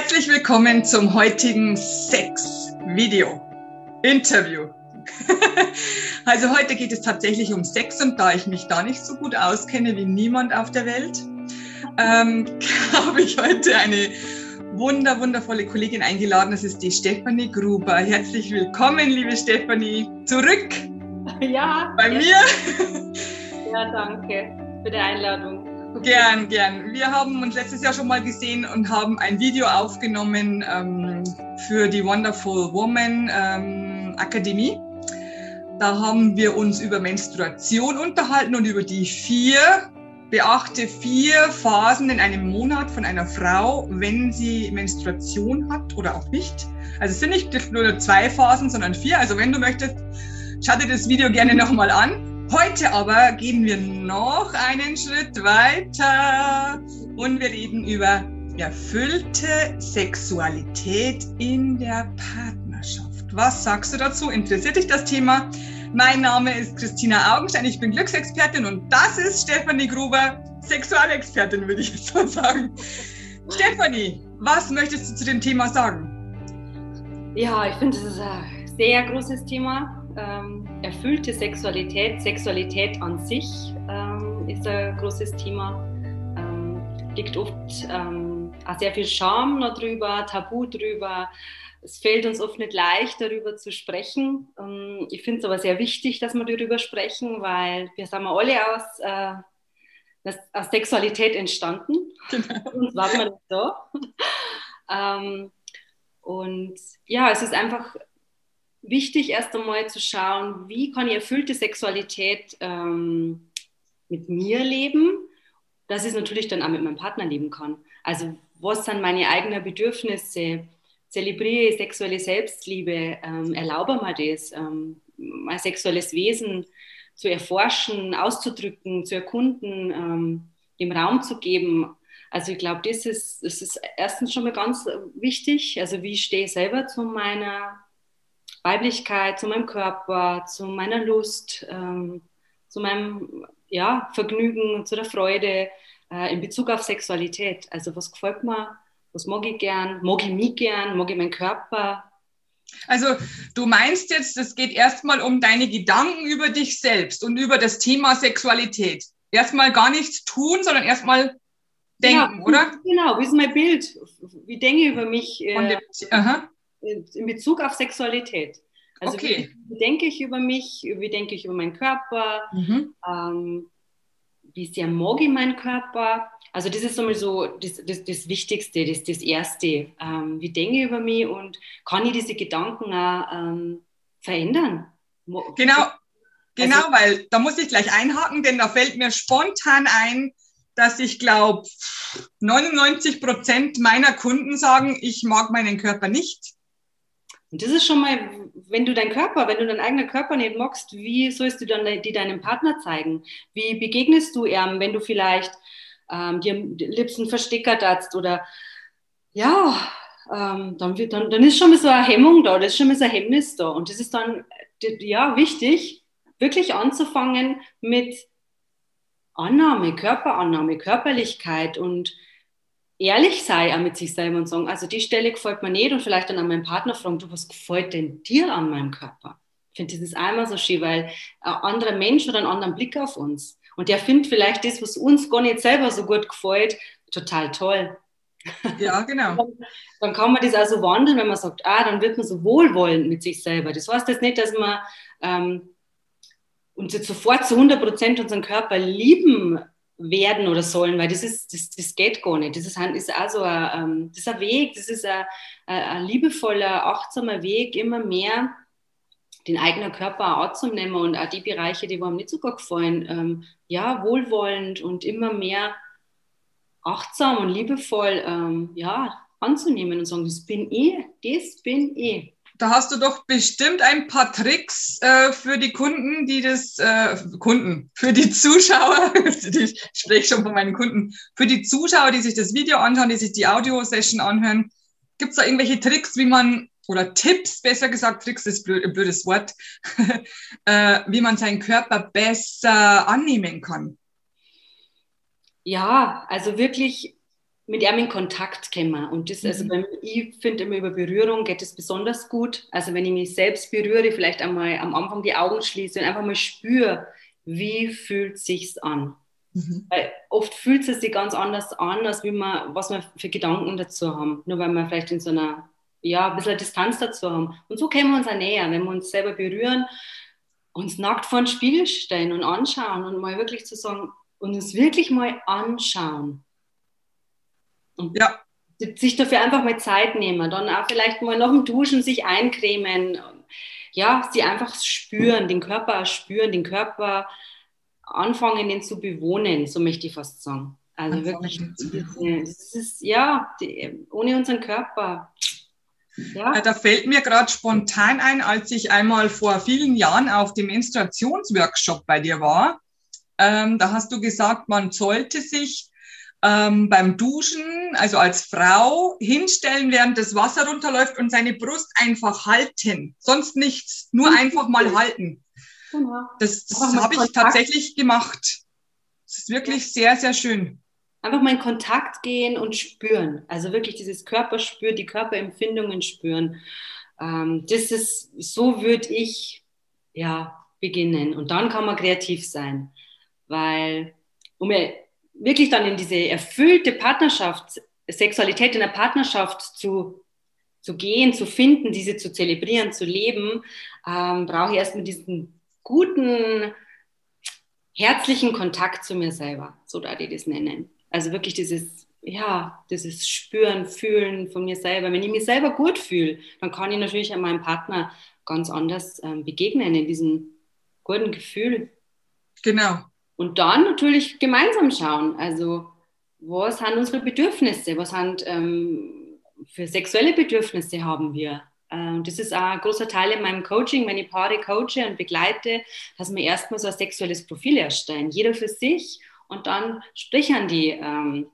Herzlich willkommen zum heutigen Sex-Video. Interview. also heute geht es tatsächlich um Sex und da ich mich da nicht so gut auskenne wie niemand auf der Welt, ähm, habe ich heute eine wunder, wundervolle Kollegin eingeladen. Das ist die Stefanie Gruber. Herzlich willkommen, liebe Stefanie, zurück. Ja. Bei ja. mir. Ja, danke für die Einladung. Gern, gern. Wir haben uns letztes Jahr schon mal gesehen und haben ein Video aufgenommen ähm, für die Wonderful Woman ähm, Akademie. Da haben wir uns über Menstruation unterhalten und über die vier, beachte vier Phasen in einem Monat von einer Frau, wenn sie Menstruation hat oder auch nicht. Also es sind nicht nur zwei Phasen, sondern vier. Also wenn du möchtest, schau dir das Video gerne nochmal an. Heute aber gehen wir noch einen Schritt weiter und wir reden über erfüllte Sexualität in der Partnerschaft. Was sagst du dazu? Interessiert dich das Thema? Mein Name ist Christina Augenstein, ich bin Glücksexpertin und das ist Stefanie Gruber, Sexualexpertin, würde ich jetzt so sagen. Stefanie, was möchtest du zu dem Thema sagen? Ja, ich finde, das ist ein sehr großes Thema ähm, erfüllte Sexualität, Sexualität an sich ähm, ist ein großes Thema. Ähm, liegt oft ähm, auch sehr viel Scham noch drüber, Tabu drüber. Es fällt uns oft nicht leicht, darüber zu sprechen. Ähm, ich finde es aber sehr wichtig, dass wir darüber sprechen, weil wir sind alle aus, äh, das, aus Sexualität entstanden. Genau. Sonst waren wir nicht so. Ähm, und ja, es ist einfach wichtig, erst einmal zu schauen, wie kann ich erfüllte Sexualität ähm, mit mir leben, dass ich es natürlich dann auch mit meinem Partner leben kann. Also was sind meine eigenen Bedürfnisse? Zelebriere ich sexuelle Selbstliebe? Ähm, erlaube mir das, ähm, mein sexuelles Wesen zu erforschen, auszudrücken, zu erkunden, ähm, dem Raum zu geben? Also ich glaube, das ist, das ist erstens schon mal ganz wichtig. Also wie stehe ich selber zu meiner Weiblichkeit, zu meinem Körper, zu meiner Lust, ähm, zu meinem ja, Vergnügen, zu der Freude äh, in Bezug auf Sexualität. Also was gefällt mir, was mag ich gern, mag ich mich gern, mag ich meinen Körper. Also du meinst jetzt, es geht erstmal um deine Gedanken über dich selbst und über das Thema Sexualität. Erstmal gar nichts tun, sondern erstmal denken, genau, oder? Genau, wie ist mein Bild? Wie denke ich über mich? Äh, dem, aha in Bezug auf Sexualität. Also okay. wie, wie, denke ich über mich, wie denke ich über meinen Körper, mhm. ähm, wie sehr mag ich meinen Körper. Also das ist einmal so das, das, das Wichtigste, das, das Erste. Ähm, wie denke ich über mich und kann ich diese Gedanken auch ähm, verändern? Genau, genau, also, weil da muss ich gleich einhaken, denn da fällt mir spontan ein, dass ich glaube, 99 Prozent meiner Kunden sagen, ich mag meinen Körper nicht. Und das ist schon mal, wenn du deinen Körper, wenn du deinen eigenen Körper nicht magst, wie sollst du dann die deinem Partner zeigen? Wie begegnest du ihm, wenn du vielleicht ähm, dir liebsten verstickert hast oder ja, ähm, dann, wird, dann, dann ist schon mal so eine Hemmung da, das ist schon mal so ein Hemmnis da. Und das ist dann ja wichtig, wirklich anzufangen mit Annahme, Körperannahme, Körperlichkeit und ehrlich sei auch mit sich selber und sagen, also die Stelle gefällt mir nicht und vielleicht dann an meinen Partner fragen, du, was gefällt denn dir an meinem Körper? Ich finde, das ist einmal so schön, weil ein anderer Mensch hat einen anderen Blick auf uns. Und der findet vielleicht das, was uns gar nicht selber so gut gefällt, total toll. Ja, genau. dann kann man das also wandeln, wenn man sagt, ah, dann wird man so wohlwollend mit sich selber. Das heißt jetzt nicht, dass man ähm, uns jetzt sofort zu 100 Prozent unseren Körper lieben werden oder sollen, weil das ist, das, das geht gar nicht. Das ist, ist auch so ein, ähm, das ist ein Weg, das ist ein, ein liebevoller, achtsamer Weg, immer mehr den eigenen Körper anzunehmen und auch die Bereiche, die einem nicht so gut gefallen, ähm, ja, wohlwollend und immer mehr achtsam und liebevoll, ähm, ja, anzunehmen und sagen, das bin ich, das bin ich. Da hast du doch bestimmt ein paar Tricks äh, für die Kunden, die das, äh, Kunden, für die Zuschauer, ich spreche schon von meinen Kunden, für die Zuschauer, die sich das Video anschauen, die sich die Audio-Session anhören. Gibt es da irgendwelche Tricks, wie man, oder Tipps, besser gesagt, Tricks ist blöd, ein blödes Wort, äh, wie man seinen Körper besser annehmen kann? Ja, also wirklich mit ihm in Kontakt kommen. Und das, also mhm. ich finde immer über Berührung geht es besonders gut. Also wenn ich mich selbst berühre, vielleicht einmal am Anfang die Augen schließe und einfach mal spüre, wie fühlt sich's an. Mhm. Weil oft fühlt es sich ganz anders an, als wie man, was wir für Gedanken dazu haben. Nur weil wir vielleicht in so einer, ja, ein bisschen Distanz dazu haben. Und so können wir uns auch näher, wenn wir uns selber berühren, uns nackt vor den Spiegel stellen und anschauen und mal wirklich zu sagen, und uns wirklich mal anschauen. Ja. sich dafür einfach mal Zeit nehmen, dann auch vielleicht mal nach dem Duschen sich eincremen, ja, sie einfach spüren, den Körper spüren, den Körper anfangen, den zu bewohnen, so möchte ich fast sagen. Also anfangen wirklich, das ist, ja, die, ohne unseren Körper. Ja. Da fällt mir gerade spontan ein, als ich einmal vor vielen Jahren auf dem Menstruationsworkshop bei dir war. Ähm, da hast du gesagt, man sollte sich ähm, beim Duschen, also als Frau, hinstellen, während das Wasser runterläuft und seine Brust einfach halten. Sonst nichts, nur einfach mal halten. Genau. Das, das habe ich tatsächlich gemacht. Das ist wirklich sehr, sehr schön. Einfach mal in Kontakt gehen und spüren. Also wirklich dieses Körperspür, die Körperempfindungen spüren. Ähm, das ist, so würde ich ja beginnen. Und dann kann man kreativ sein. Weil, um wirklich dann in diese erfüllte Partnerschaft, Sexualität in der Partnerschaft zu, zu gehen, zu finden, diese zu zelebrieren, zu leben, ähm, brauche ich erstmal diesen guten, herzlichen Kontakt zu mir selber, so da die das nennen. Also wirklich dieses, ja, dieses Spüren, Fühlen von mir selber. Wenn ich mich selber gut fühle, dann kann ich natürlich an meinem Partner ganz anders ähm, begegnen, in diesem guten Gefühl. Genau. Und dann natürlich gemeinsam schauen, also was sind unsere Bedürfnisse, was sind ähm, für sexuelle Bedürfnisse haben wir. Ähm, das ist auch ein großer Teil in meinem Coaching, wenn ich Paare coache und begleite, dass wir erstmal so ein sexuelles Profil erstellen, jeder für sich und dann sprechen die, ähm,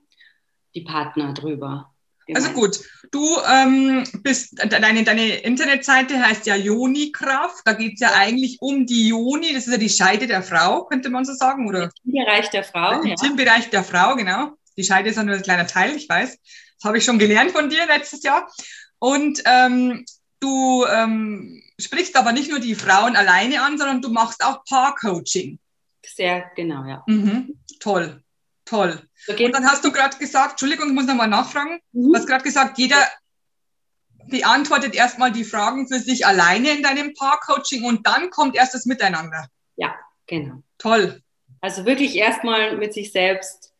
die Partner drüber. Also gut, du ähm, bist, deine, deine Internetseite heißt ja Joni-Kraft. Da geht es ja eigentlich um die Joni, das ist ja die Scheide der Frau, könnte man so sagen, oder? Im Bereich der Frau. Im ja. Bereich der Frau, genau. Die Scheide ist ja nur ein kleiner Teil, ich weiß. Das habe ich schon gelernt von dir letztes Jahr. Und ähm, du ähm, sprichst aber nicht nur die Frauen alleine an, sondern du machst auch Paar-Coaching. Sehr genau, ja. Mhm, toll. Toll. Und dann hast du gerade gesagt, Entschuldigung, ich muss nochmal nachfragen. Mhm. Du hast gerade gesagt, jeder beantwortet erstmal die Fragen für sich alleine in deinem Paar-Coaching und dann kommt erst das Miteinander. Ja, genau. Toll. Also wirklich erstmal mit sich selbst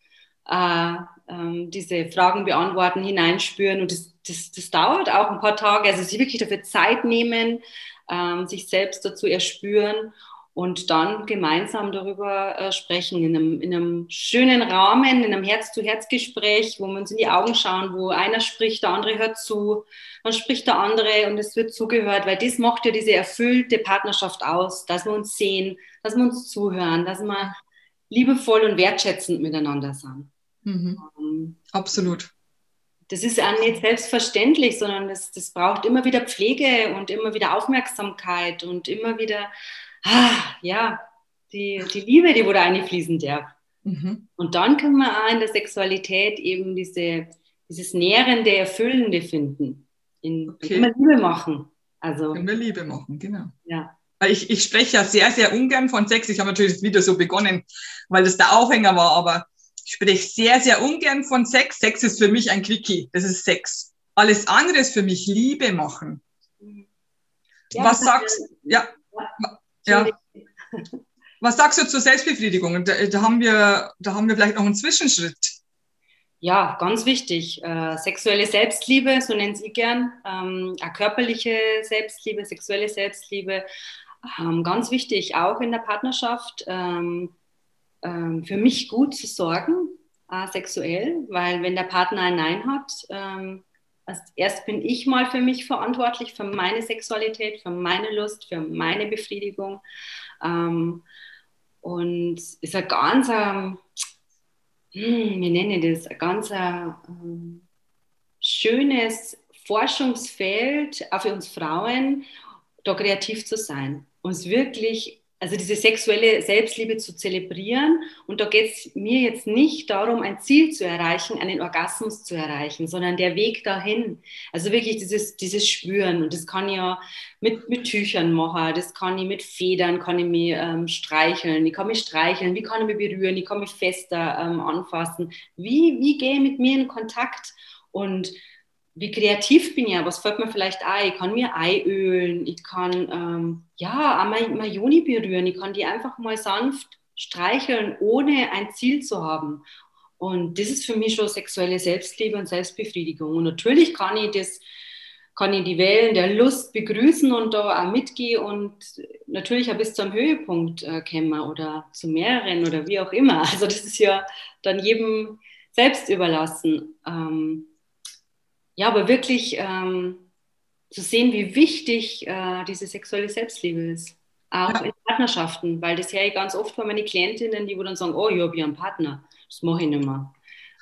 äh, ähm, diese Fragen beantworten, hineinspüren und das, das, das dauert auch ein paar Tage. Also sich wirklich dafür Zeit nehmen, ähm, sich selbst dazu erspüren und dann gemeinsam darüber äh, sprechen in einem, in einem schönen Rahmen, in einem Herz-zu-Herz-Gespräch, wo wir uns in die Augen schauen, wo einer spricht, der andere hört zu, dann spricht der andere und es wird zugehört, weil das macht ja diese erfüllte Partnerschaft aus, dass wir uns sehen, dass wir uns zuhören, dass wir liebevoll und wertschätzend miteinander sind. Mhm. Um, Absolut. Das ist auch nicht selbstverständlich, sondern das, das braucht immer wieder Pflege und immer wieder Aufmerksamkeit und immer wieder ah, ja, die, die Liebe, die da einfließen darf. Mhm. Und dann können wir auch in der Sexualität eben diese, dieses Nährende, Erfüllende finden. In, okay. Immer Liebe machen. Also, können wir Liebe machen, genau. Ja. Ich, ich spreche ja sehr, sehr ungern von Sex. Ich habe natürlich das Video so begonnen, weil das der Aufhänger war, aber ich spreche sehr, sehr ungern von Sex. Sex ist für mich ein Quickie. Das ist Sex. Alles andere ist für mich Liebe machen. Ja, Was sagst du? Ja. Ja. Was sagst du zur Selbstbefriedigung? Da, da, haben wir, da haben wir vielleicht noch einen Zwischenschritt. Ja, ganz wichtig. Äh, sexuelle Selbstliebe, so nennt sie gern. Ähm, körperliche Selbstliebe, sexuelle Selbstliebe. Ähm, ganz wichtig, auch in der Partnerschaft, ähm, ähm für mich gut zu sorgen, äh, sexuell, weil wenn der Partner ein Nein hat, ähm, also erst bin ich mal für mich verantwortlich, für meine Sexualität, für meine Lust, für meine Befriedigung. Ähm, und ist ein ganz, ähm, wie nenne ich das, ein ganz ähm, schönes Forschungsfeld auch für uns Frauen, da kreativ zu sein, uns wirklich also diese sexuelle Selbstliebe zu zelebrieren. Und da geht es mir jetzt nicht darum, ein Ziel zu erreichen, einen Orgasmus zu erreichen, sondern der Weg dahin. Also wirklich dieses, dieses Spüren. Und das kann ich ja mit, mit Tüchern machen, das kann ich mit Federn, kann ich mich ähm, streicheln, ich kann mich streicheln, wie kann ich mich berühren, ich kann mich fester ähm, anfassen. Wie, wie gehe ich mit mir in Kontakt? Und wie kreativ bin ich ja, was fällt mir vielleicht ein? Ich kann mir Ei ölen, ich kann ähm, ja auch meine, Juni berühren, ich kann die einfach mal sanft streicheln, ohne ein Ziel zu haben. Und das ist für mich schon sexuelle Selbstliebe und Selbstbefriedigung. Und natürlich kann ich das, kann ich die Wellen der Lust begrüßen und da auch mitgehen und natürlich auch bis zum Höhepunkt äh, kommen oder zu mehreren oder wie auch immer. Also das ist ja dann jedem selbst überlassen. Ähm, ja, aber wirklich ähm, zu sehen, wie wichtig äh, diese sexuelle Selbstliebe ist. Auch ja. in Partnerschaften, weil das höre ich ganz oft von meinen Klientinnen, die wo dann sagen, oh, ich habe ja einen Partner, das mache ich nicht mehr.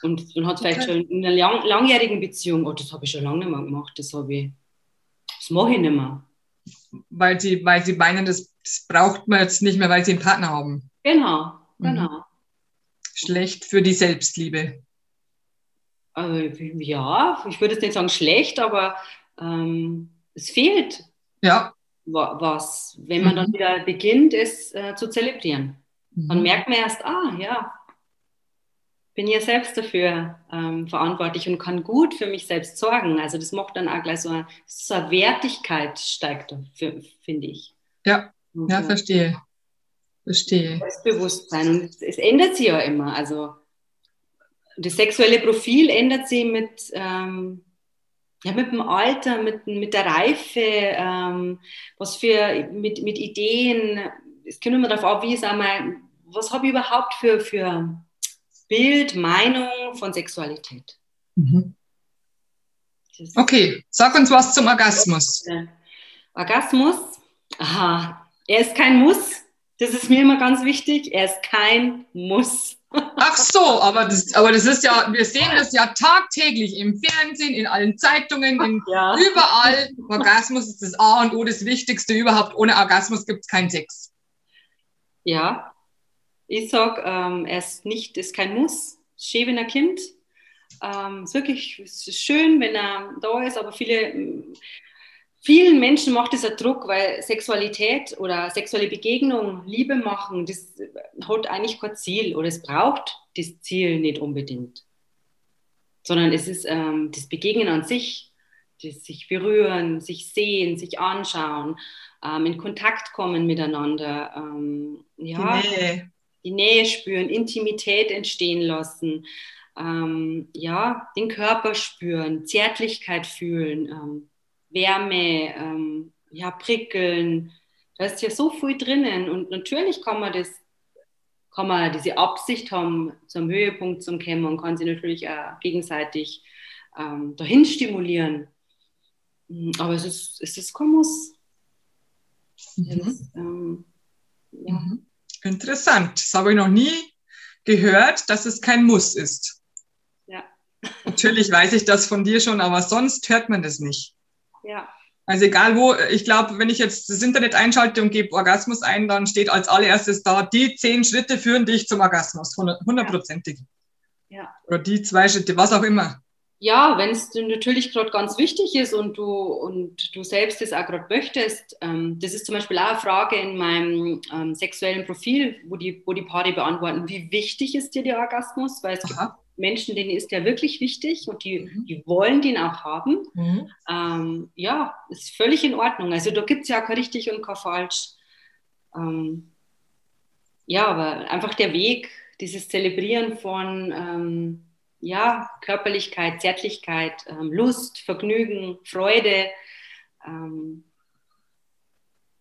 Und man hat vielleicht okay. schon in einer lang, langjährigen Beziehung, oh, das habe ich schon lange nicht mehr gemacht, das habe ich, das mache ich nicht mehr. Weil sie, weil sie meinen, das, das braucht man jetzt nicht mehr, weil sie einen Partner haben. Genau, mhm. genau. Mhm. Schlecht für die Selbstliebe. Also, ja, ich würde jetzt nicht sagen schlecht, aber ähm, es fehlt ja. was, wenn man mhm. dann wieder beginnt, es äh, zu zelebrieren. Mhm. Dann merkt man erst, ah ja, bin ja selbst dafür ähm, verantwortlich und kann gut für mich selbst sorgen. Also das macht dann auch gleich so eine, so eine Wertigkeit steigt, finde ich. Ja, ja, verstehe. Verstehe. Selbstbewusstsein. Und es, es ändert sich ja immer. Also das sexuelle Profil ändert sich mit, ähm, ja, mit dem Alter, mit, mit der Reife, ähm, was für, mit, mit Ideen. Es kommt immer darauf ab, wie ist einmal, was habe ich überhaupt für, für Bild, Meinung von Sexualität. Mhm. Okay, sag uns was zum Orgasmus. Orgasmus, aha, er ist kein Muss. Das ist mir immer ganz wichtig. Er ist kein Muss. Ach so, aber das, aber das ist ja, wir sehen das ja tagtäglich im Fernsehen, in allen Zeitungen, in, ja. überall. Orgasmus ist das A und O, das Wichtigste überhaupt. Ohne Orgasmus gibt es keinen Sex. Ja, ich sage, ähm, er ist nicht, ist kein Muss. Schön, wenn ein Kind. Ähm, ist wirklich ist schön, wenn er da ist, aber viele vielen Menschen macht dieser Druck, weil Sexualität oder sexuelle Begegnung, Liebe machen, das hat eigentlich kein Ziel oder es braucht das Ziel nicht unbedingt. Sondern es ist ähm, das Begegnen an sich, das sich berühren, sich sehen, sich anschauen, ähm, in Kontakt kommen miteinander, ähm, ja, die Nähe. die Nähe spüren, Intimität entstehen lassen, ähm, ja, den Körper spüren, Zärtlichkeit fühlen ähm, Wärme, ähm, ja, prickeln. Da ist ja so viel drinnen und natürlich kann man das, kann man diese Absicht haben, zum Höhepunkt zu kommen und kann sie natürlich auch gegenseitig ähm, dahin stimulieren. Hm, aber es ist, es ist kein Muss. Mhm. Das, ähm, ja. Mhm. Interessant. Das habe ich noch nie gehört, dass es kein Muss ist. Ja. Natürlich weiß ich das von dir schon, aber sonst hört man das nicht. Ja. Also egal wo, ich glaube, wenn ich jetzt das Internet einschalte und gebe Orgasmus ein, dann steht als allererstes da, die zehn Schritte führen dich zum Orgasmus, hundertprozentig. Ja. Oder die zwei Schritte, was auch immer. Ja, wenn es natürlich gerade ganz wichtig ist und du, und du selbst es auch gerade möchtest, ähm, das ist zum Beispiel auch eine Frage in meinem ähm, sexuellen Profil, wo die, wo die Paare beantworten, wie wichtig ist dir der Orgasmus? Weil es gibt Menschen, denen ist der wirklich wichtig und die, mhm. die wollen den auch haben. Mhm. Ähm, ja, ist völlig in Ordnung. Also da gibt es ja kein richtig und kein falsch. Ähm, ja, aber einfach der Weg, dieses Zelebrieren von ähm, ja, Körperlichkeit, Zärtlichkeit, ähm, Lust, Vergnügen, Freude. Ähm,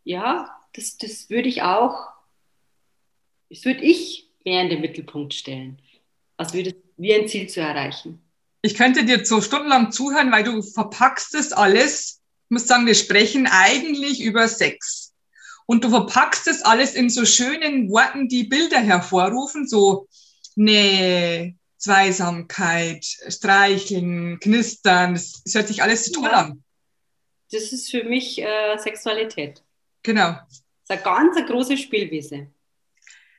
ja, das, das würde ich auch, das würde ich mehr in den Mittelpunkt stellen. Was würdest wie ein Ziel zu erreichen. Ich könnte dir so stundenlang zuhören, weil du verpackst es alles. Ich muss sagen, wir sprechen eigentlich über Sex. Und du verpackst es alles in so schönen Worten, die Bilder hervorrufen, so Nähe, Zweisamkeit, Streicheln, Knistern. Das, das hört sich alles toll ja. an. Das ist für mich äh, Sexualität. Genau. ist eine ganz eine große Spielwiese.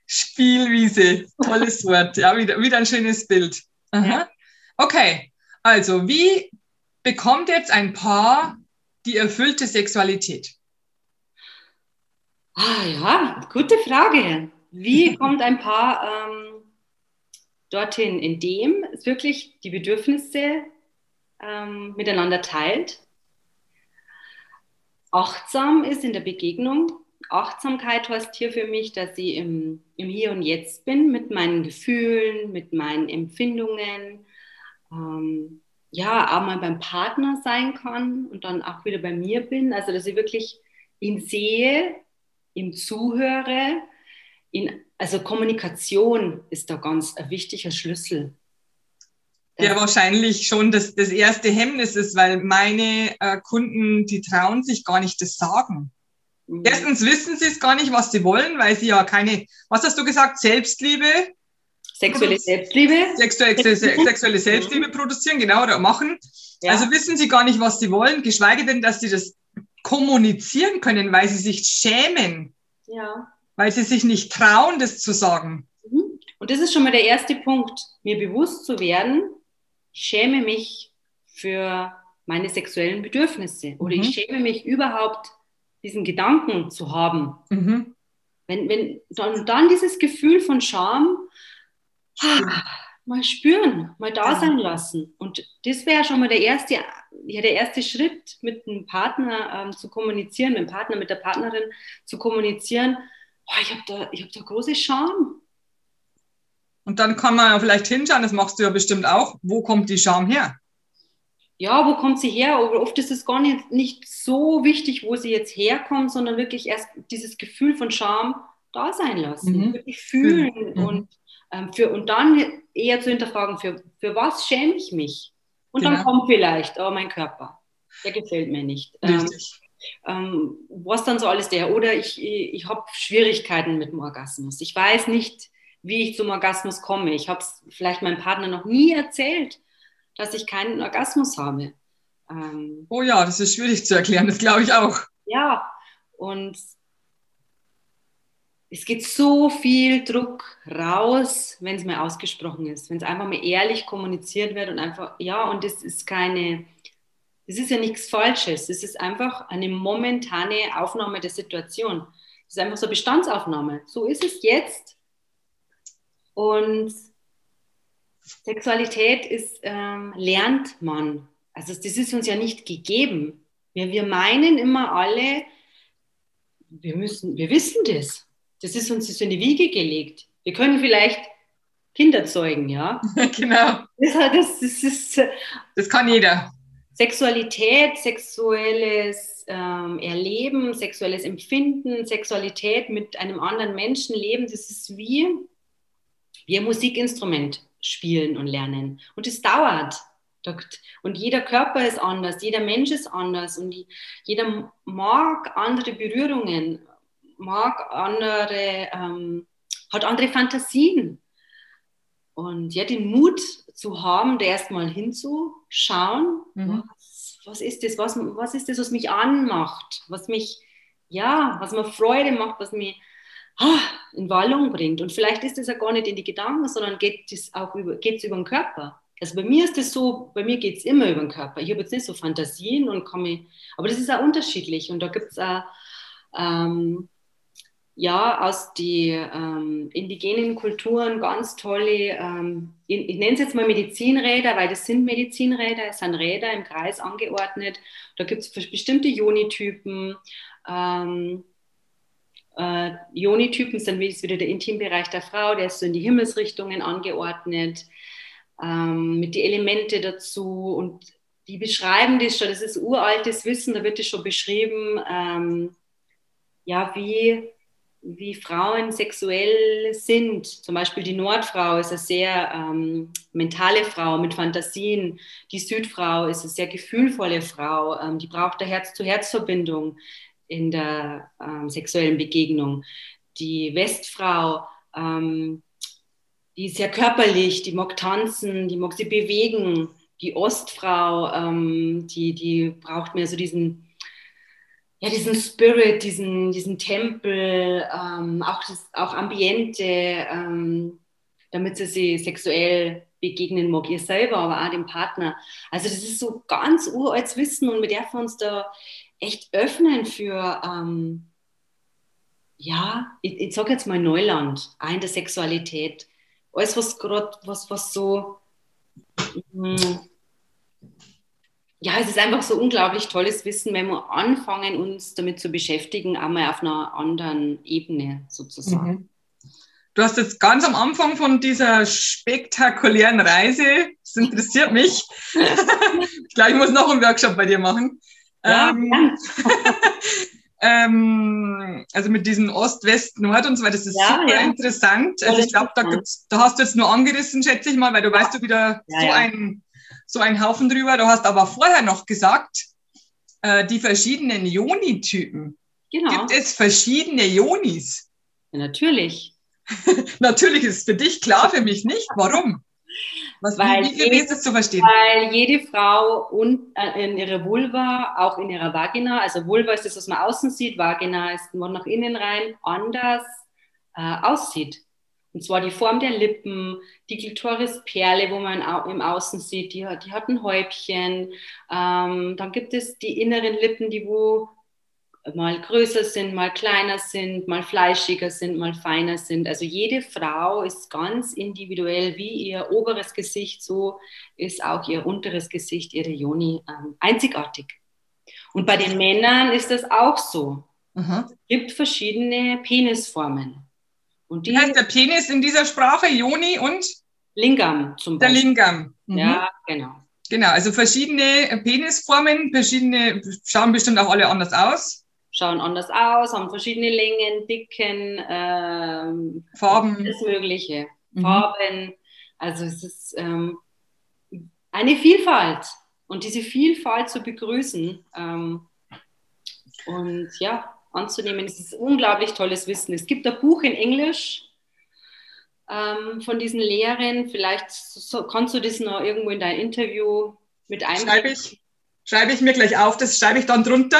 Spielwiese, tolles Wort. Ja, wieder, wieder ein schönes Bild. Aha. Okay, also wie bekommt jetzt ein Paar die erfüllte Sexualität? Ah ja, gute Frage. Wie kommt ein Paar ähm, dorthin, indem es wirklich die Bedürfnisse ähm, miteinander teilt, achtsam ist in der Begegnung. Achtsamkeit heißt hier für mich, dass ich im, im Hier und Jetzt bin mit meinen Gefühlen, mit meinen Empfindungen. Ähm, ja, auch mal beim Partner sein kann und dann auch wieder bei mir bin. Also, dass ich wirklich ihn sehe, ihm zuhöre. In, also Kommunikation ist da ganz ein wichtiger Schlüssel. Ja, wahrscheinlich schon das, das erste Hemmnis ist, weil meine äh, Kunden, die trauen sich gar nicht das sagen. Mhm. Erstens wissen sie es gar nicht, was sie wollen, weil sie ja keine, was hast du gesagt, Selbstliebe? Sexuelle Selbstliebe. Sexuelle, sexuelle Selbstliebe produzieren, genau, oder machen. Ja. Also wissen sie gar nicht, was sie wollen, geschweige denn, dass sie das kommunizieren können, weil sie sich schämen. Ja. Weil sie sich nicht trauen, das zu sagen. Mhm. Und das ist schon mal der erste Punkt, mir bewusst zu werden, ich schäme mich für meine sexuellen Bedürfnisse oder mhm. ich schäme mich überhaupt, diesen Gedanken zu haben. Mhm. Wenn, wenn dann, dann dieses Gefühl von Scham, ah, mal spüren, mal da sein lassen. Und das wäre schon mal der erste, ja, der erste Schritt, mit einem Partner ähm, zu kommunizieren, mit dem Partner, mit der Partnerin zu kommunizieren. Oh, ich habe da, hab da große Scham. Und dann kann man ja vielleicht hinschauen, das machst du ja bestimmt auch. Wo kommt die Scham her? Ja, wo kommt sie her? Aber oft ist es gar nicht, nicht so wichtig, wo sie jetzt herkommt, sondern wirklich erst dieses Gefühl von Scham da sein lassen, mhm. wirklich fühlen mhm. und, ähm, für, und dann eher zu hinterfragen, für, für was schäme ich mich? Und genau. dann kommt vielleicht, oh, mein Körper, der gefällt mir nicht. Ähm, ähm, was dann so alles der? Oder ich, ich, habe Schwierigkeiten mit dem Orgasmus. Ich weiß nicht, wie ich zum Orgasmus komme. Ich habe es vielleicht meinem Partner noch nie erzählt, dass ich keinen Orgasmus habe. Ähm, oh ja, das ist schwierig zu erklären, das glaube ich auch. Ja, und es geht so viel Druck raus, wenn es mir ausgesprochen ist, wenn es einfach mal ehrlich kommuniziert wird und einfach, ja, und das ist keine, das ist ja nichts Falsches, es ist einfach eine momentane Aufnahme der Situation. Das ist einfach so eine Bestandsaufnahme. So ist es jetzt und Sexualität ist, ähm, lernt man. Also das ist uns ja nicht gegeben. Wir, wir meinen immer alle, wir müssen, wir wissen das. Das ist uns in die Wiege gelegt. Wir können vielleicht Kinder zeugen, ja. genau. Das, das, das, ist, das kann jeder. Sexualität, sexuelles ähm, Erleben, sexuelles Empfinden, Sexualität mit einem anderen Menschen leben, das ist wie wir Musikinstrument spielen und lernen. Und es dauert. Und jeder Körper ist anders, jeder Mensch ist anders und jeder mag andere Berührungen, mag andere, ähm, hat andere Fantasien. Und ja, den Mut zu haben, da erstmal hinzuschauen, mhm. was, was, ist das, was, was ist das, was mich anmacht, was mich, ja, was mir Freude macht, was mir ah, in Wallung bringt. Und vielleicht ist es ja gar nicht in die Gedanken, sondern geht es auch über, geht's über den Körper. Also bei mir ist es so, bei mir geht es immer über den Körper. Ich habe jetzt nicht so Fantasien und komme, aber das ist auch unterschiedlich. Und da gibt es auch, ähm, ja, aus den ähm, indigenen Kulturen ganz tolle, ähm, ich, ich nenne es jetzt mal Medizinräder, weil das sind Medizinräder, es sind Räder im Kreis angeordnet. Da gibt es bestimmte Joni-Typen. Ähm, äh, Joni-Typen sind wie wieder der Intimbereich der Frau, der ist so in die Himmelsrichtungen angeordnet, ähm, mit den Elemente dazu und die beschreiben das schon, das ist uraltes Wissen, da wird es schon beschrieben, ähm, ja, wie, wie Frauen sexuell sind. Zum Beispiel die Nordfrau ist eine sehr ähm, mentale Frau mit Fantasien. Die Südfrau ist eine sehr gefühlvolle Frau, ähm, die braucht eine Herz-zu-Herz-Verbindung in der ähm, sexuellen Begegnung. Die Westfrau, ähm, die ist sehr körperlich, die mag tanzen, die mag sie bewegen. Die Ostfrau, ähm, die, die braucht mehr so diesen, ja, diesen Spirit, diesen, diesen Tempel, ähm, auch das auch Ambiente, ähm, damit sie sich sexuell begegnen mag, ihr selber, aber auch dem Partner. Also das ist so ganz uraltes Wissen und wir uns da echt öffnen für, ähm, ja, ich, ich sage jetzt mal Neuland, auch in der Sexualität. Alles, was gerade, was, was so, mh, mm, ja, es ist einfach so unglaublich tolles Wissen, wenn wir anfangen, uns damit zu beschäftigen, einmal auf einer anderen Ebene sozusagen. Mhm. Du hast jetzt ganz am Anfang von dieser spektakulären Reise, das interessiert mich. ich glaube, ich muss noch einen Workshop bei dir machen. Ja, ähm, ähm, also mit diesem Ost, West, Nord und so weiter, das ist ja, super ja. interessant. Also ich glaube, da, da, hast du jetzt nur angerissen, schätze ich mal, weil du weißt du wieder so, Ein, so einen Haufen drüber. Du hast aber vorher noch gesagt, äh, die verschiedenen Joni-Typen. Genau. Gibt es verschiedene Jonis? Ja, natürlich. Natürlich ist es für dich klar, für mich nicht. Warum? Was, weil wie, wie jede, ist es zu verstehen? Weil jede Frau und, äh, in ihrer Vulva, auch in ihrer Vagina, also Vulva ist das, was man außen sieht, Vagina ist man nach innen rein, anders äh, aussieht. Und zwar die Form der Lippen, die Klitorisperle, wo man im Außen sieht, die, die hat ein Häubchen. Ähm, dann gibt es die inneren Lippen, die wo mal größer sind, mal kleiner sind, mal fleischiger sind, mal feiner sind. Also jede Frau ist ganz individuell, wie ihr oberes Gesicht, so ist auch ihr unteres Gesicht, ihre Joni ähm, einzigartig. Und bei den Männern ist das auch so. Mhm. Es gibt verschiedene Penisformen. Und die Wie heißt der Penis in dieser Sprache? Joni und? Lingam zum Beispiel. Der Lingam. Mhm. Ja, genau. Genau, also verschiedene Penisformen, verschiedene, schauen bestimmt auch alle anders aus schauen anders aus, haben verschiedene Längen, Dicken, ähm, Farben. Alles Mögliche. Mhm. Farben. Also es ist ähm, eine Vielfalt und diese Vielfalt zu begrüßen ähm, und ja, anzunehmen, es ist unglaublich tolles Wissen. Es gibt ein Buch in Englisch ähm, von diesen Lehrern. Vielleicht so, kannst du das noch irgendwo in dein Interview mit einbringen. Schreibe ich, schreibe ich mir gleich auf, das schreibe ich dann drunter.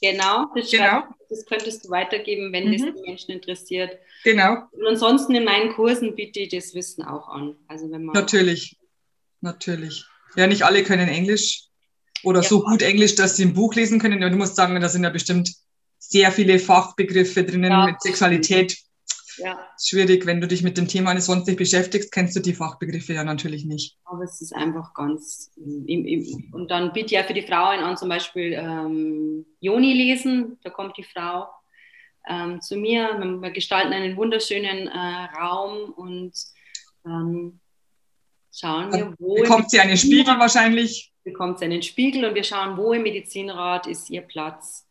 Genau, das, genau. das könntest du weitergeben, wenn mhm. das die Menschen interessiert. Genau. Und ansonsten in meinen Kursen biete ich das Wissen auch an. Also wenn man natürlich, natürlich. Ja, nicht alle können Englisch oder ja, so gut Englisch, dass sie ein Buch lesen können. du musst sagen, da sind ja bestimmt sehr viele Fachbegriffe drinnen ja. mit Sexualität. Ja. Schwierig, wenn du dich mit dem Thema sonst nicht beschäftigst, kennst du die Fachbegriffe ja natürlich nicht. Aber es ist einfach ganz. Im, im, und dann biete ich ja für die Frauen an, zum Beispiel ähm, Joni lesen. Da kommt die Frau ähm, zu mir. Wir gestalten einen wunderschönen äh, Raum und dann schauen wir, wo. Bekommt sie einen Spiegel wahrscheinlich? Bekommt sie einen Spiegel und wir schauen, wo im Medizinrat ist ihr Platz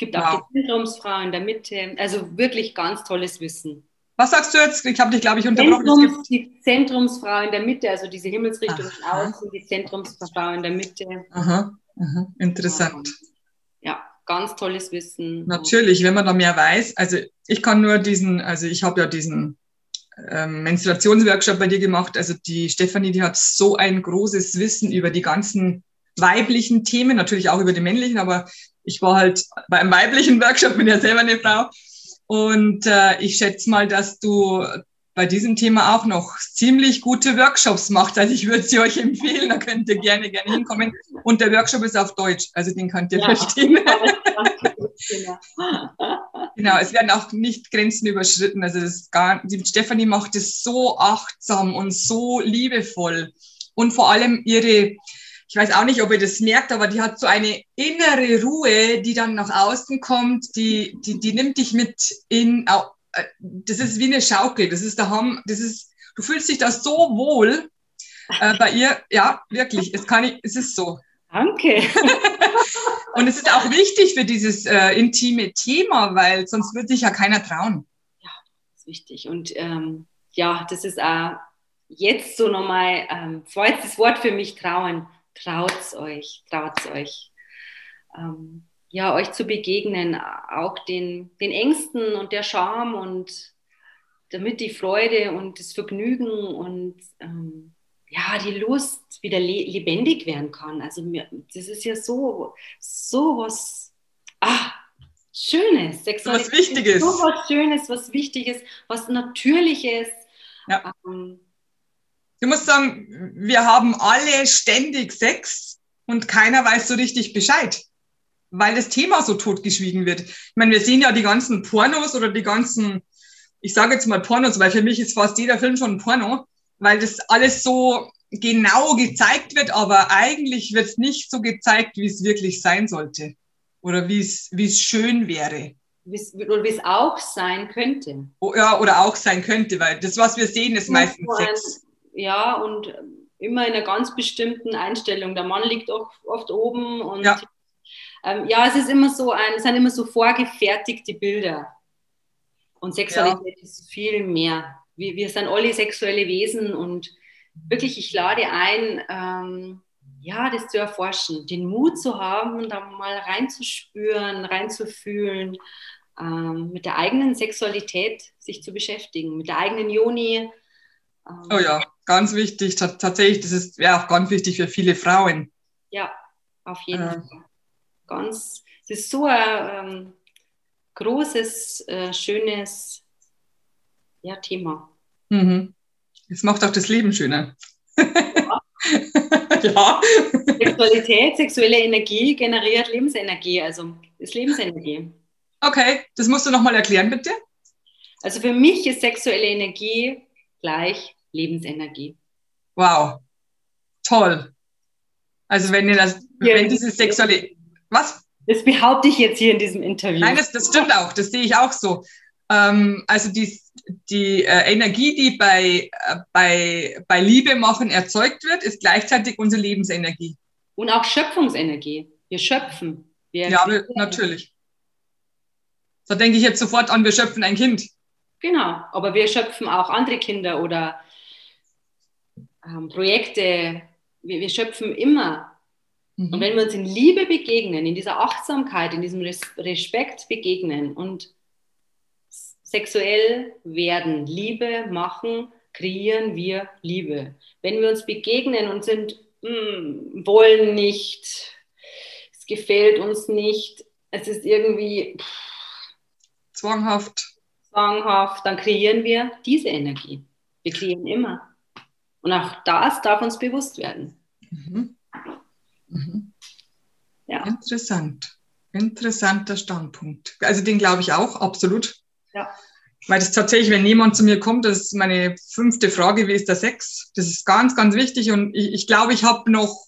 gibt auch die Zentrumsfrau in der Mitte. Also wirklich ganz tolles Wissen. Was sagst du jetzt? Ich habe dich, glaube ich, unterbrochen. Zentrums, die Zentrumsfrau in der Mitte, also diese Himmelsrichtung Aha. außen, die Zentrumsfrau in der Mitte. Aha, Aha. interessant. Ja, ganz tolles Wissen. Natürlich, wenn man da mehr weiß. Also ich kann nur diesen, also ich habe ja diesen ähm, Menstruationsworkshop bei dir gemacht. Also die Stefanie, die hat so ein großes Wissen über die ganzen weiblichen Themen, natürlich auch über die männlichen, aber ich war halt bei einem weiblichen Workshop, bin ja selber eine Frau. Und äh, ich schätze mal, dass du bei diesem Thema auch noch ziemlich gute Workshops macht. Also ich würde sie euch empfehlen, da könnt ihr gerne, gerne hinkommen. Und der Workshop ist auf Deutsch, also den könnt ihr ja. verstehen. genau, es werden auch nicht Grenzen überschritten. Also das gar, die Stefanie macht es so achtsam und so liebevoll. Und vor allem ihre, ich weiß auch nicht, ob ihr das merkt, aber die hat so eine innere Ruhe, die dann nach außen kommt, die, die, die nimmt dich mit in, äh, das ist wie eine Schaukel, das ist der das ist, du fühlst dich da so wohl äh, bei ihr, ja, wirklich, es kann ich, es ist so. Danke. Und es ist auch wichtig für dieses äh, intime Thema, weil sonst würde sich ja keiner trauen. Ja, das ist wichtig. Und ähm, ja, das ist auch jetzt so nochmal, ähm, das Wort für mich, trauen traut euch, traut euch. Ähm, ja, euch zu begegnen, auch den, den Ängsten und der Scham und damit die Freude und das Vergnügen und ähm, ja, die Lust wieder le lebendig werden kann. Also das ist ja so, so was, ah, Schönes, Sexualität. So was Wichtiges. So was Schönes, was Wichtiges, was Natürliches. Ja. Ähm, du musst sagen, wir haben alle ständig Sex und keiner weiß so richtig Bescheid, weil das Thema so totgeschwiegen wird. Ich meine, wir sehen ja die ganzen Pornos oder die ganzen, ich sage jetzt mal Pornos, weil für mich ist fast jeder Film schon ein Porno, weil das alles so genau gezeigt wird, aber eigentlich wird es nicht so gezeigt, wie es wirklich sein sollte oder wie es wie es schön wäre. Oder wie es auch sein könnte. Oh, ja, oder auch sein könnte, weil das, was wir sehen, ist meistens Sex. Ja, und immer in einer ganz bestimmten Einstellung. Der Mann liegt auch oft oben und ja, ähm, ja es ist immer so ein, es sind immer so vorgefertigte Bilder. Und Sexualität ja. ist viel mehr. Wir, wir sind alle sexuelle Wesen und wirklich, ich lade ein, ähm, ja, das zu erforschen, den Mut zu haben, da mal reinzuspüren, reinzufühlen, ähm, mit der eigenen Sexualität sich zu beschäftigen, mit der eigenen Joni. Ähm, oh ja, ganz wichtig. Tatsächlich, das ist ja auch ganz wichtig für viele Frauen. Ja, auf jeden äh. Fall. Ganz, es ist so ein ähm, großes, äh, schönes ja, Thema. Mhm. Es macht auch das Leben schöner. Ja. ja. Sexualität, sexuelle Energie generiert Lebensenergie, also ist Lebensenergie. Okay, das musst du nochmal erklären, bitte. Also für mich ist sexuelle Energie gleich Lebensenergie. Wow, toll. Also wenn ihr das, hier wenn diese sexuelle, was? Das behaupte ich jetzt hier in diesem Interview. Nein, das, das stimmt auch, das sehe ich auch so. Ähm, also die, die äh, Energie, die bei, äh, bei, bei Liebe machen erzeugt wird, ist gleichzeitig unsere Lebensenergie. Und auch Schöpfungsenergie. Wir schöpfen. Wir ja, wir, natürlich. Da denke ich jetzt sofort an, wir schöpfen ein Kind. Genau, aber wir schöpfen auch andere Kinder oder ähm, Projekte. Wir, wir schöpfen immer. Mhm. Und wenn wir uns in Liebe begegnen, in dieser Achtsamkeit, in diesem Respekt begegnen und sexuell werden, Liebe machen, kreieren wir Liebe. Wenn wir uns begegnen und sind, mh, hm, wollen nicht, es gefällt uns nicht, es ist irgendwie pff, zwanghaft. Zwanghaft, dann kreieren wir diese Energie. Wir kreieren immer. Und auch das darf uns bewusst werden. Mhm. Mhm. Ja. Interessant. Interessanter Standpunkt. Also den glaube ich auch, absolut. Ja. Weil das tatsächlich, wenn jemand zu mir kommt, das ist meine fünfte Frage, wie ist der Sex? Das ist ganz, ganz wichtig und ich, ich glaube, ich habe noch,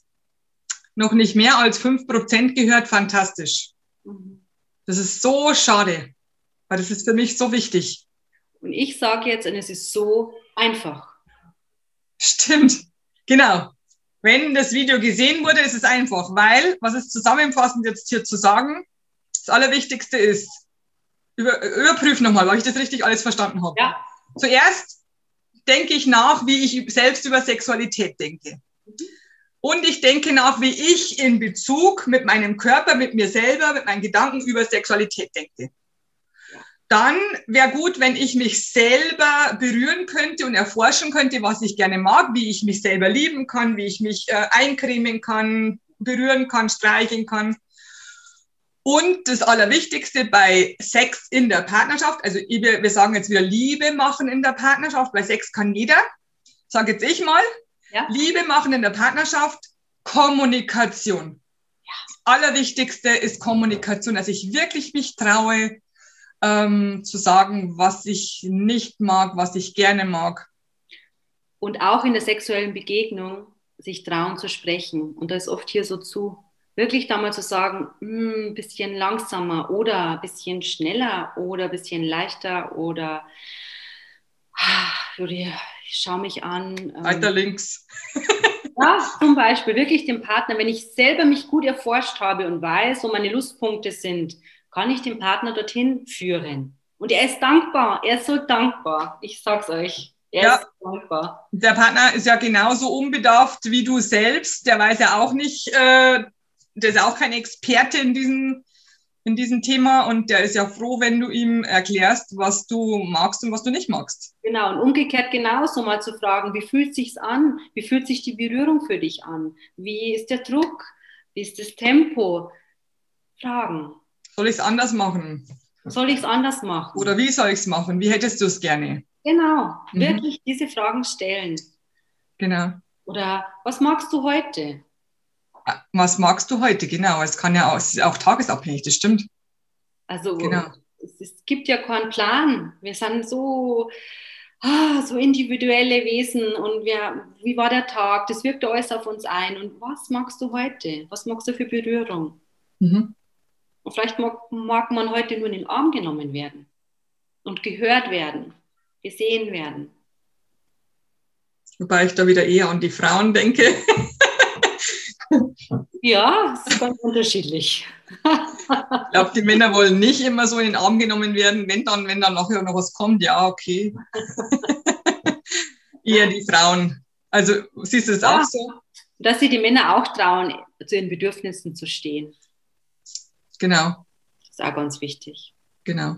noch nicht mehr als fünf Prozent gehört, fantastisch. Mhm. Das ist so schade, weil das ist für mich so wichtig. Und ich sage jetzt, und es ist so einfach. Stimmt, genau. Wenn das Video gesehen wurde, ist es einfach, weil, was ist zusammenfassend jetzt hier zu sagen, das Allerwichtigste ist, über, überprüfen nochmal, ob ich das richtig alles verstanden habe. Ja. Zuerst denke ich nach, wie ich selbst über Sexualität denke. Und ich denke nach, wie ich in Bezug mit meinem Körper, mit mir selber, mit meinen Gedanken über Sexualität denke. Dann wäre gut, wenn ich mich selber berühren könnte und erforschen könnte, was ich gerne mag, wie ich mich selber lieben kann, wie ich mich äh, eincremen kann, berühren kann, streicheln kann. Und das Allerwichtigste bei Sex in der Partnerschaft, also wir sagen jetzt wieder Liebe machen in der Partnerschaft, weil Sex kann jeder. Sag jetzt ich mal. Ja. Liebe machen in der Partnerschaft, Kommunikation. Ja. Das Allerwichtigste ist Kommunikation, dass ich wirklich mich traue, ähm, zu sagen, was ich nicht mag, was ich gerne mag. Und auch in der sexuellen Begegnung sich trauen zu sprechen. Und da ist oft hier so zu wirklich da mal zu sagen, ein hm, bisschen langsamer oder ein bisschen schneller oder ein bisschen leichter oder ich schau mich an. Ähm, Weiter links. ja, zum Beispiel wirklich den Partner, wenn ich selber mich gut erforscht habe und weiß, wo meine Lustpunkte sind, kann ich den Partner dorthin führen. Und er ist dankbar, er ist so dankbar. Ich sag's euch. Er ja, ist dankbar. Der Partner ist ja genauso unbedarft wie du selbst. Der weiß ja auch nicht, äh, der ist auch kein Experte in diesem, in diesem Thema und der ist ja froh, wenn du ihm erklärst, was du magst und was du nicht magst. Genau, und umgekehrt genauso mal zu fragen, wie fühlt sich's an? Wie fühlt sich die Berührung für dich an? Wie ist der Druck? Wie ist das Tempo? Fragen. Soll ich es anders machen? Soll ich es anders machen? Oder wie soll ich es machen? Wie hättest du es gerne? Genau, mhm. wirklich diese Fragen stellen. Genau. Oder was magst du heute? Was magst du heute? Genau, es kann ja auch, es ist auch tagesabhängig, das stimmt. Also genau. es, es gibt ja keinen Plan. Wir sind so, ah, so individuelle Wesen und wir, wie war der Tag? Das wirkt alles auf uns ein. Und was magst du heute? Was magst du für Berührung? Mhm. Und vielleicht mag, mag man heute nur in den Arm genommen werden und gehört werden, gesehen werden. Wobei ich da wieder eher an die Frauen denke. ja, es ist ganz unterschiedlich. ich glaube, die Männer wollen nicht immer so in den Arm genommen werden. Wenn dann, wenn dann nachher noch was kommt, ja, okay. eher die Frauen. Also siehst du es ja, auch so? Dass sie die Männer auch trauen, zu ihren Bedürfnissen zu stehen. Genau. Das ist auch ganz wichtig. Genau.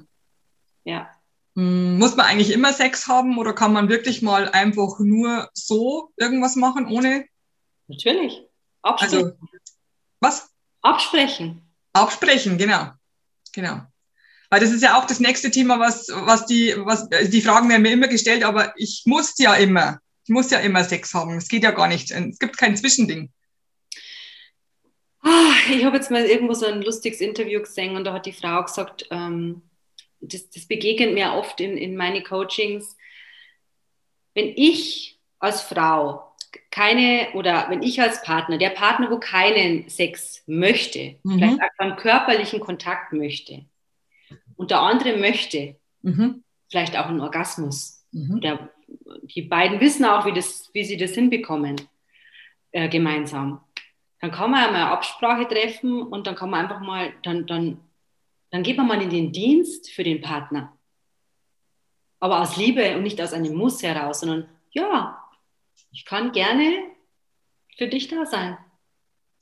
Ja. Hm, muss man eigentlich immer Sex haben oder kann man wirklich mal einfach nur so irgendwas machen, ohne? Natürlich. Absprechen. Also, was? Absprechen. Absprechen, genau. Genau. Weil das ist ja auch das nächste Thema, was, was die, was, die Fragen werden mir immer gestellt, aber ich muss ja immer, ich muss ja immer Sex haben. Es geht ja gar nicht. Es gibt kein Zwischending. Ah, ich habe jetzt mal irgendwo so ein lustiges Interview gesehen und da hat die Frau gesagt, ähm, das, das, begegnet mir oft in, in meine Coachings, wenn ich als Frau keine oder wenn ich als Partner, der Partner, wo keinen Sex möchte, mhm. vielleicht auch einen körperlichen Kontakt möchte und der andere möchte, mhm. vielleicht auch einen Orgasmus. Mhm. Der, die beiden wissen auch, wie, das, wie sie das hinbekommen äh, gemeinsam dann kann man einmal Absprache treffen und dann kann man einfach mal, dann, dann, dann geht man mal in den Dienst für den Partner. Aber aus Liebe und nicht aus einem Muss heraus, sondern ja, ich kann gerne für dich da sein.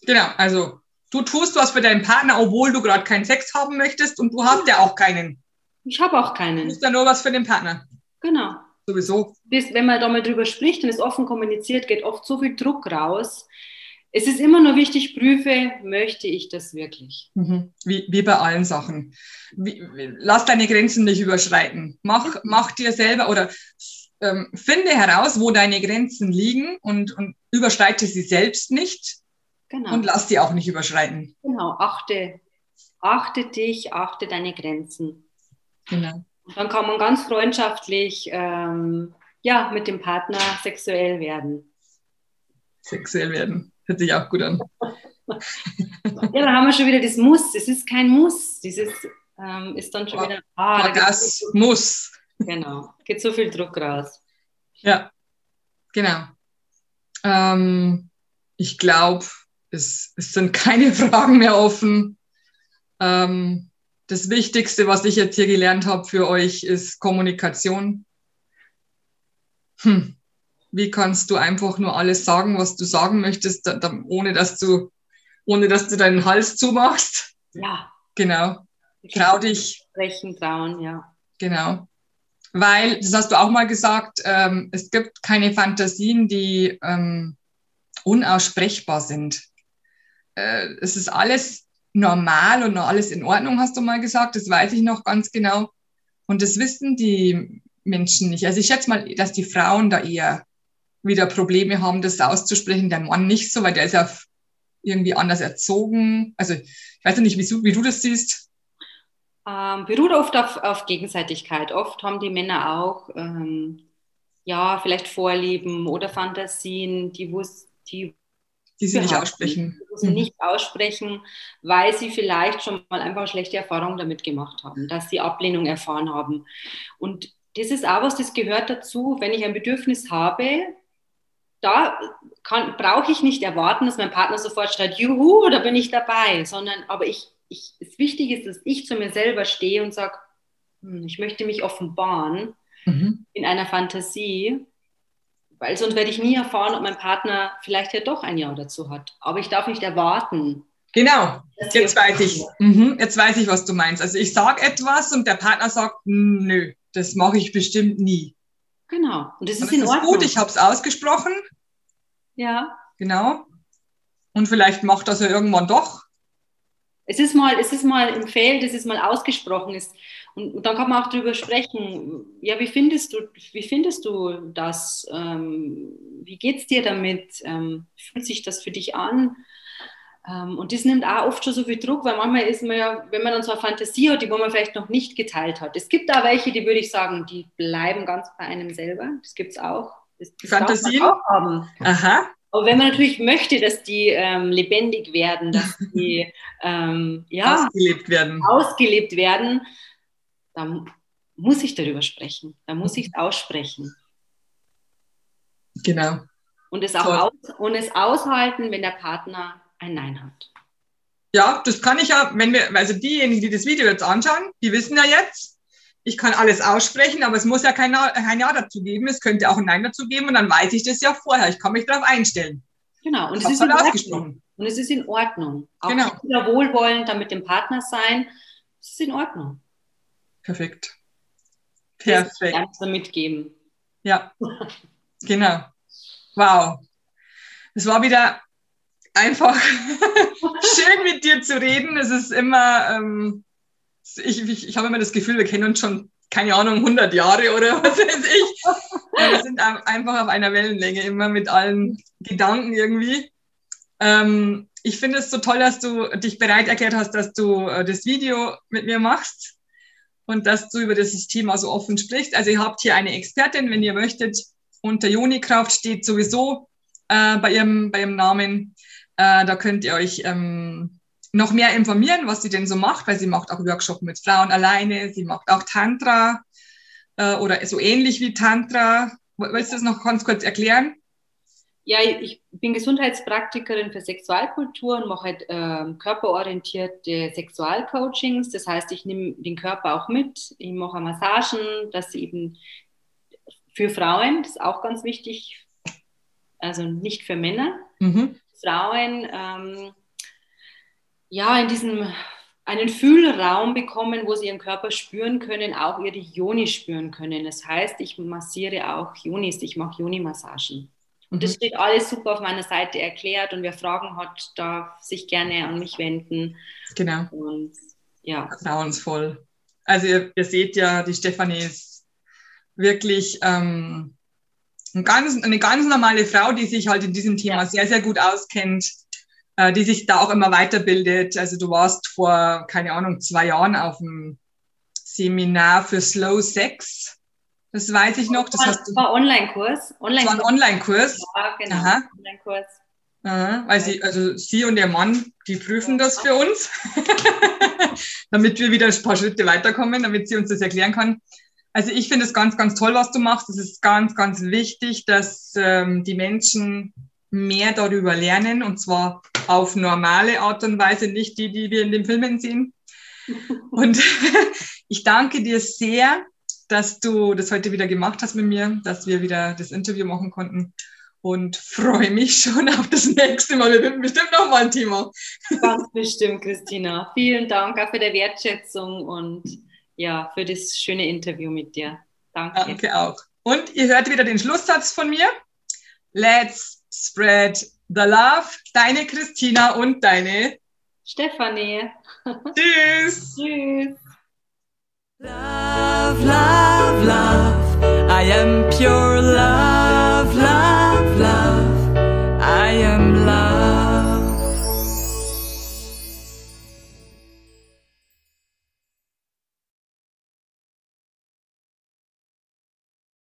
Genau, also du tust was für deinen Partner, obwohl du gerade keinen Sex haben möchtest und du hast ja auch keinen. Ich habe auch keinen. Du tust ja nur was für den Partner. Genau. Sowieso. Bis, wenn man da mal drüber spricht und es offen kommuniziert, geht oft so viel Druck raus, es ist immer nur wichtig, prüfe, möchte ich das wirklich? Mhm. Wie, wie bei allen Sachen. Wie, lass deine Grenzen nicht überschreiten. Mach, mach dir selber oder ähm, finde heraus, wo deine Grenzen liegen und, und überschreite sie selbst nicht. Genau. Und lass sie auch nicht überschreiten. Genau, achte, achte dich, achte deine Grenzen. Genau. Dann kann man ganz freundschaftlich ähm, ja, mit dem Partner sexuell werden. Sexuell werden. Hört sich auch gut an. ja, dann haben wir schon wieder das Muss. Es ist kein Muss. Dieses ähm, ist dann schon oh, wieder. Ah, da das so muss. Genau. Geht so viel Druck raus. Ja, genau. Ähm, ich glaube, es, es, sind keine Fragen mehr offen. Ähm, das Wichtigste, was ich jetzt hier gelernt habe für euch, ist Kommunikation. Hm wie kannst du einfach nur alles sagen, was du sagen möchtest, da, da, ohne dass du, ohne dass du deinen Hals zumachst? Ja. Genau. Trau dich. Sprechen, trauen, ja. Genau. Weil, das hast du auch mal gesagt, ähm, es gibt keine Fantasien, die ähm, unaussprechbar sind. Äh, es ist alles normal und alles in Ordnung, hast du mal gesagt. Das weiß ich noch ganz genau. Und das wissen die Menschen nicht. Also ich schätze mal, dass die Frauen da eher wieder Probleme haben, das auszusprechen. Der Mann nicht so, weil der ist ja irgendwie anders erzogen. Also ich weiß nicht, wie, wie du das siehst. Ähm, beruht oft auf, auf, Gegenseitigkeit. Oft haben die Männer auch ähm, ja vielleicht Vorlieben oder Fantasien, die, die, die sie nicht aussprechen. Die sie mhm. nicht aussprechen, weil sie vielleicht schon mal einfach schlechte Erfahrungen damit gemacht haben, dass sie Ablehnung erfahren haben. Und das ist auch was, das gehört dazu, wenn ich ein Bedürfnis habe, da brauche ich nicht erwarten, dass mein Partner sofort schreit, juhu, da bin ich dabei, sondern aber ich, ich, es wichtig ist, dass ich zu mir selber stehe und sage, hm, ich möchte mich offenbaren mhm. in einer Fantasie, weil sonst werde ich nie erfahren, ob mein Partner vielleicht ja doch ein Ja dazu hat. Aber ich darf nicht erwarten. Genau, jetzt weiß ich. Mhm. Jetzt weiß ich, was du meinst. Also ich sage etwas und der Partner sagt, nö, das mache ich bestimmt nie. Genau. Und das ist, das in Ordnung. ist gut, ich habe es ausgesprochen. Ja. Genau. Und vielleicht macht das ja irgendwann doch. Es ist mal, es ist mal im Feld, es ist mal ausgesprochen ist. Und, und dann kann man auch darüber sprechen. Ja, wie findest du, wie findest du das? Ähm, wie geht's dir damit? Ähm, fühlt sich das für dich an? Ähm, und das nimmt auch oft schon so viel Druck, weil manchmal ist man ja, wenn man dann so eine Fantasie hat, die man vielleicht noch nicht geteilt hat. Es gibt da welche, die würde ich sagen, die bleiben ganz bei einem selber. Das gibt es auch. Das, das Fantasien? Auch haben. Aha. Aber wenn man natürlich möchte, dass die ähm, lebendig werden, dass die ähm, ja, ausgelebt werden, ausgelebt werden, dann muss ich darüber sprechen. Dann muss ich es aussprechen. Genau. Und es auch aus, und es aushalten, wenn der Partner ein Nein hat. Ja, das kann ich ja, wenn wir, also diejenigen, die das Video jetzt anschauen, die wissen ja jetzt, ich kann alles aussprechen, aber es muss ja kein, kein Ja dazu geben. Es könnte auch ein Nein dazu geben und dann weiß ich das ja vorher. Ich kann mich darauf einstellen. Genau, und es ist halt ausgesprochen. Und es ist in Ordnung. Auch genau. wieder wohlwollend dann mit dem Partner sein. Es ist in Ordnung. Perfekt. Perfekt. Das mitgeben. Ja, genau. Wow. Es war wieder einfach schön mit dir zu reden. Es ist immer, ähm, ich, ich, ich habe immer das Gefühl, wir kennen uns schon, keine Ahnung, 100 Jahre oder was weiß ich. wir sind einfach auf einer Wellenlänge, immer mit allen Gedanken irgendwie. Ähm, ich finde es so toll, dass du dich bereit erklärt hast, dass du äh, das Video mit mir machst und dass du über dieses Thema so offen sprichst. Also ihr habt hier eine Expertin, wenn ihr möchtet. Unter Jonikraft steht sowieso äh, bei, ihrem, bei ihrem Namen. Äh, da könnt ihr euch ähm, noch mehr informieren, was sie denn so macht, weil sie macht auch Workshop mit Frauen alleine, sie macht auch Tantra äh, oder so ähnlich wie Tantra. Willst du das noch ganz kurz erklären? Ja, ich bin Gesundheitspraktikerin für Sexualkultur und mache halt, äh, körperorientierte Sexualcoachings. Das heißt, ich nehme den Körper auch mit. Ich mache Massagen, dass sie eben für Frauen, das ist auch ganz wichtig, also nicht für Männer. Mhm. Frauen ähm, ja in diesem einen Fühlraum bekommen, wo sie ihren Körper spüren können, auch ihre Joni spüren können. Das heißt, ich massiere auch Jonis, ich mache Joni-Massagen. Und das mhm. steht alles super auf meiner Seite erklärt und wer Fragen hat, darf sich gerne an mich wenden. Genau. Und ja. Vertrauensvoll. Also ihr, ihr seht ja, die Stefanie ist wirklich ähm, ein ganz, eine ganz normale Frau, die sich halt in diesem Thema ja. sehr, sehr gut auskennt, äh, die sich da auch immer weiterbildet. Also du warst vor, keine Ahnung, zwei Jahren auf dem Seminar für Slow Sex. Das weiß ich noch. Das war, hast du, war Online-Kurs. Online war ein Online-Kurs. Ja, genau. Aha. Online-Kurs. Aha, weil sie, also sie und ihr Mann, die prüfen das für uns, damit wir wieder ein paar Schritte weiterkommen, damit sie uns das erklären kann. Also ich finde es ganz, ganz toll, was du machst. Es ist ganz, ganz wichtig, dass ähm, die Menschen mehr darüber lernen und zwar auf normale Art und Weise, nicht die, die wir in den Filmen sehen. Und ich danke dir sehr, dass du das heute wieder gemacht hast mit mir, dass wir wieder das Interview machen konnten und freue mich schon auf das nächste Mal. Wir finden bestimmt noch mal ein Thema. Ganz bestimmt, Christina. Vielen Dank auch für die Wertschätzung und ja, für das schöne Interview mit dir. Danke. Danke auch. Und ihr hört wieder den Schlusssatz von mir. Let's spread the love. Deine Christina und deine Stefanie. Tschüss. Tschüss. Love, love, love. I am pure love.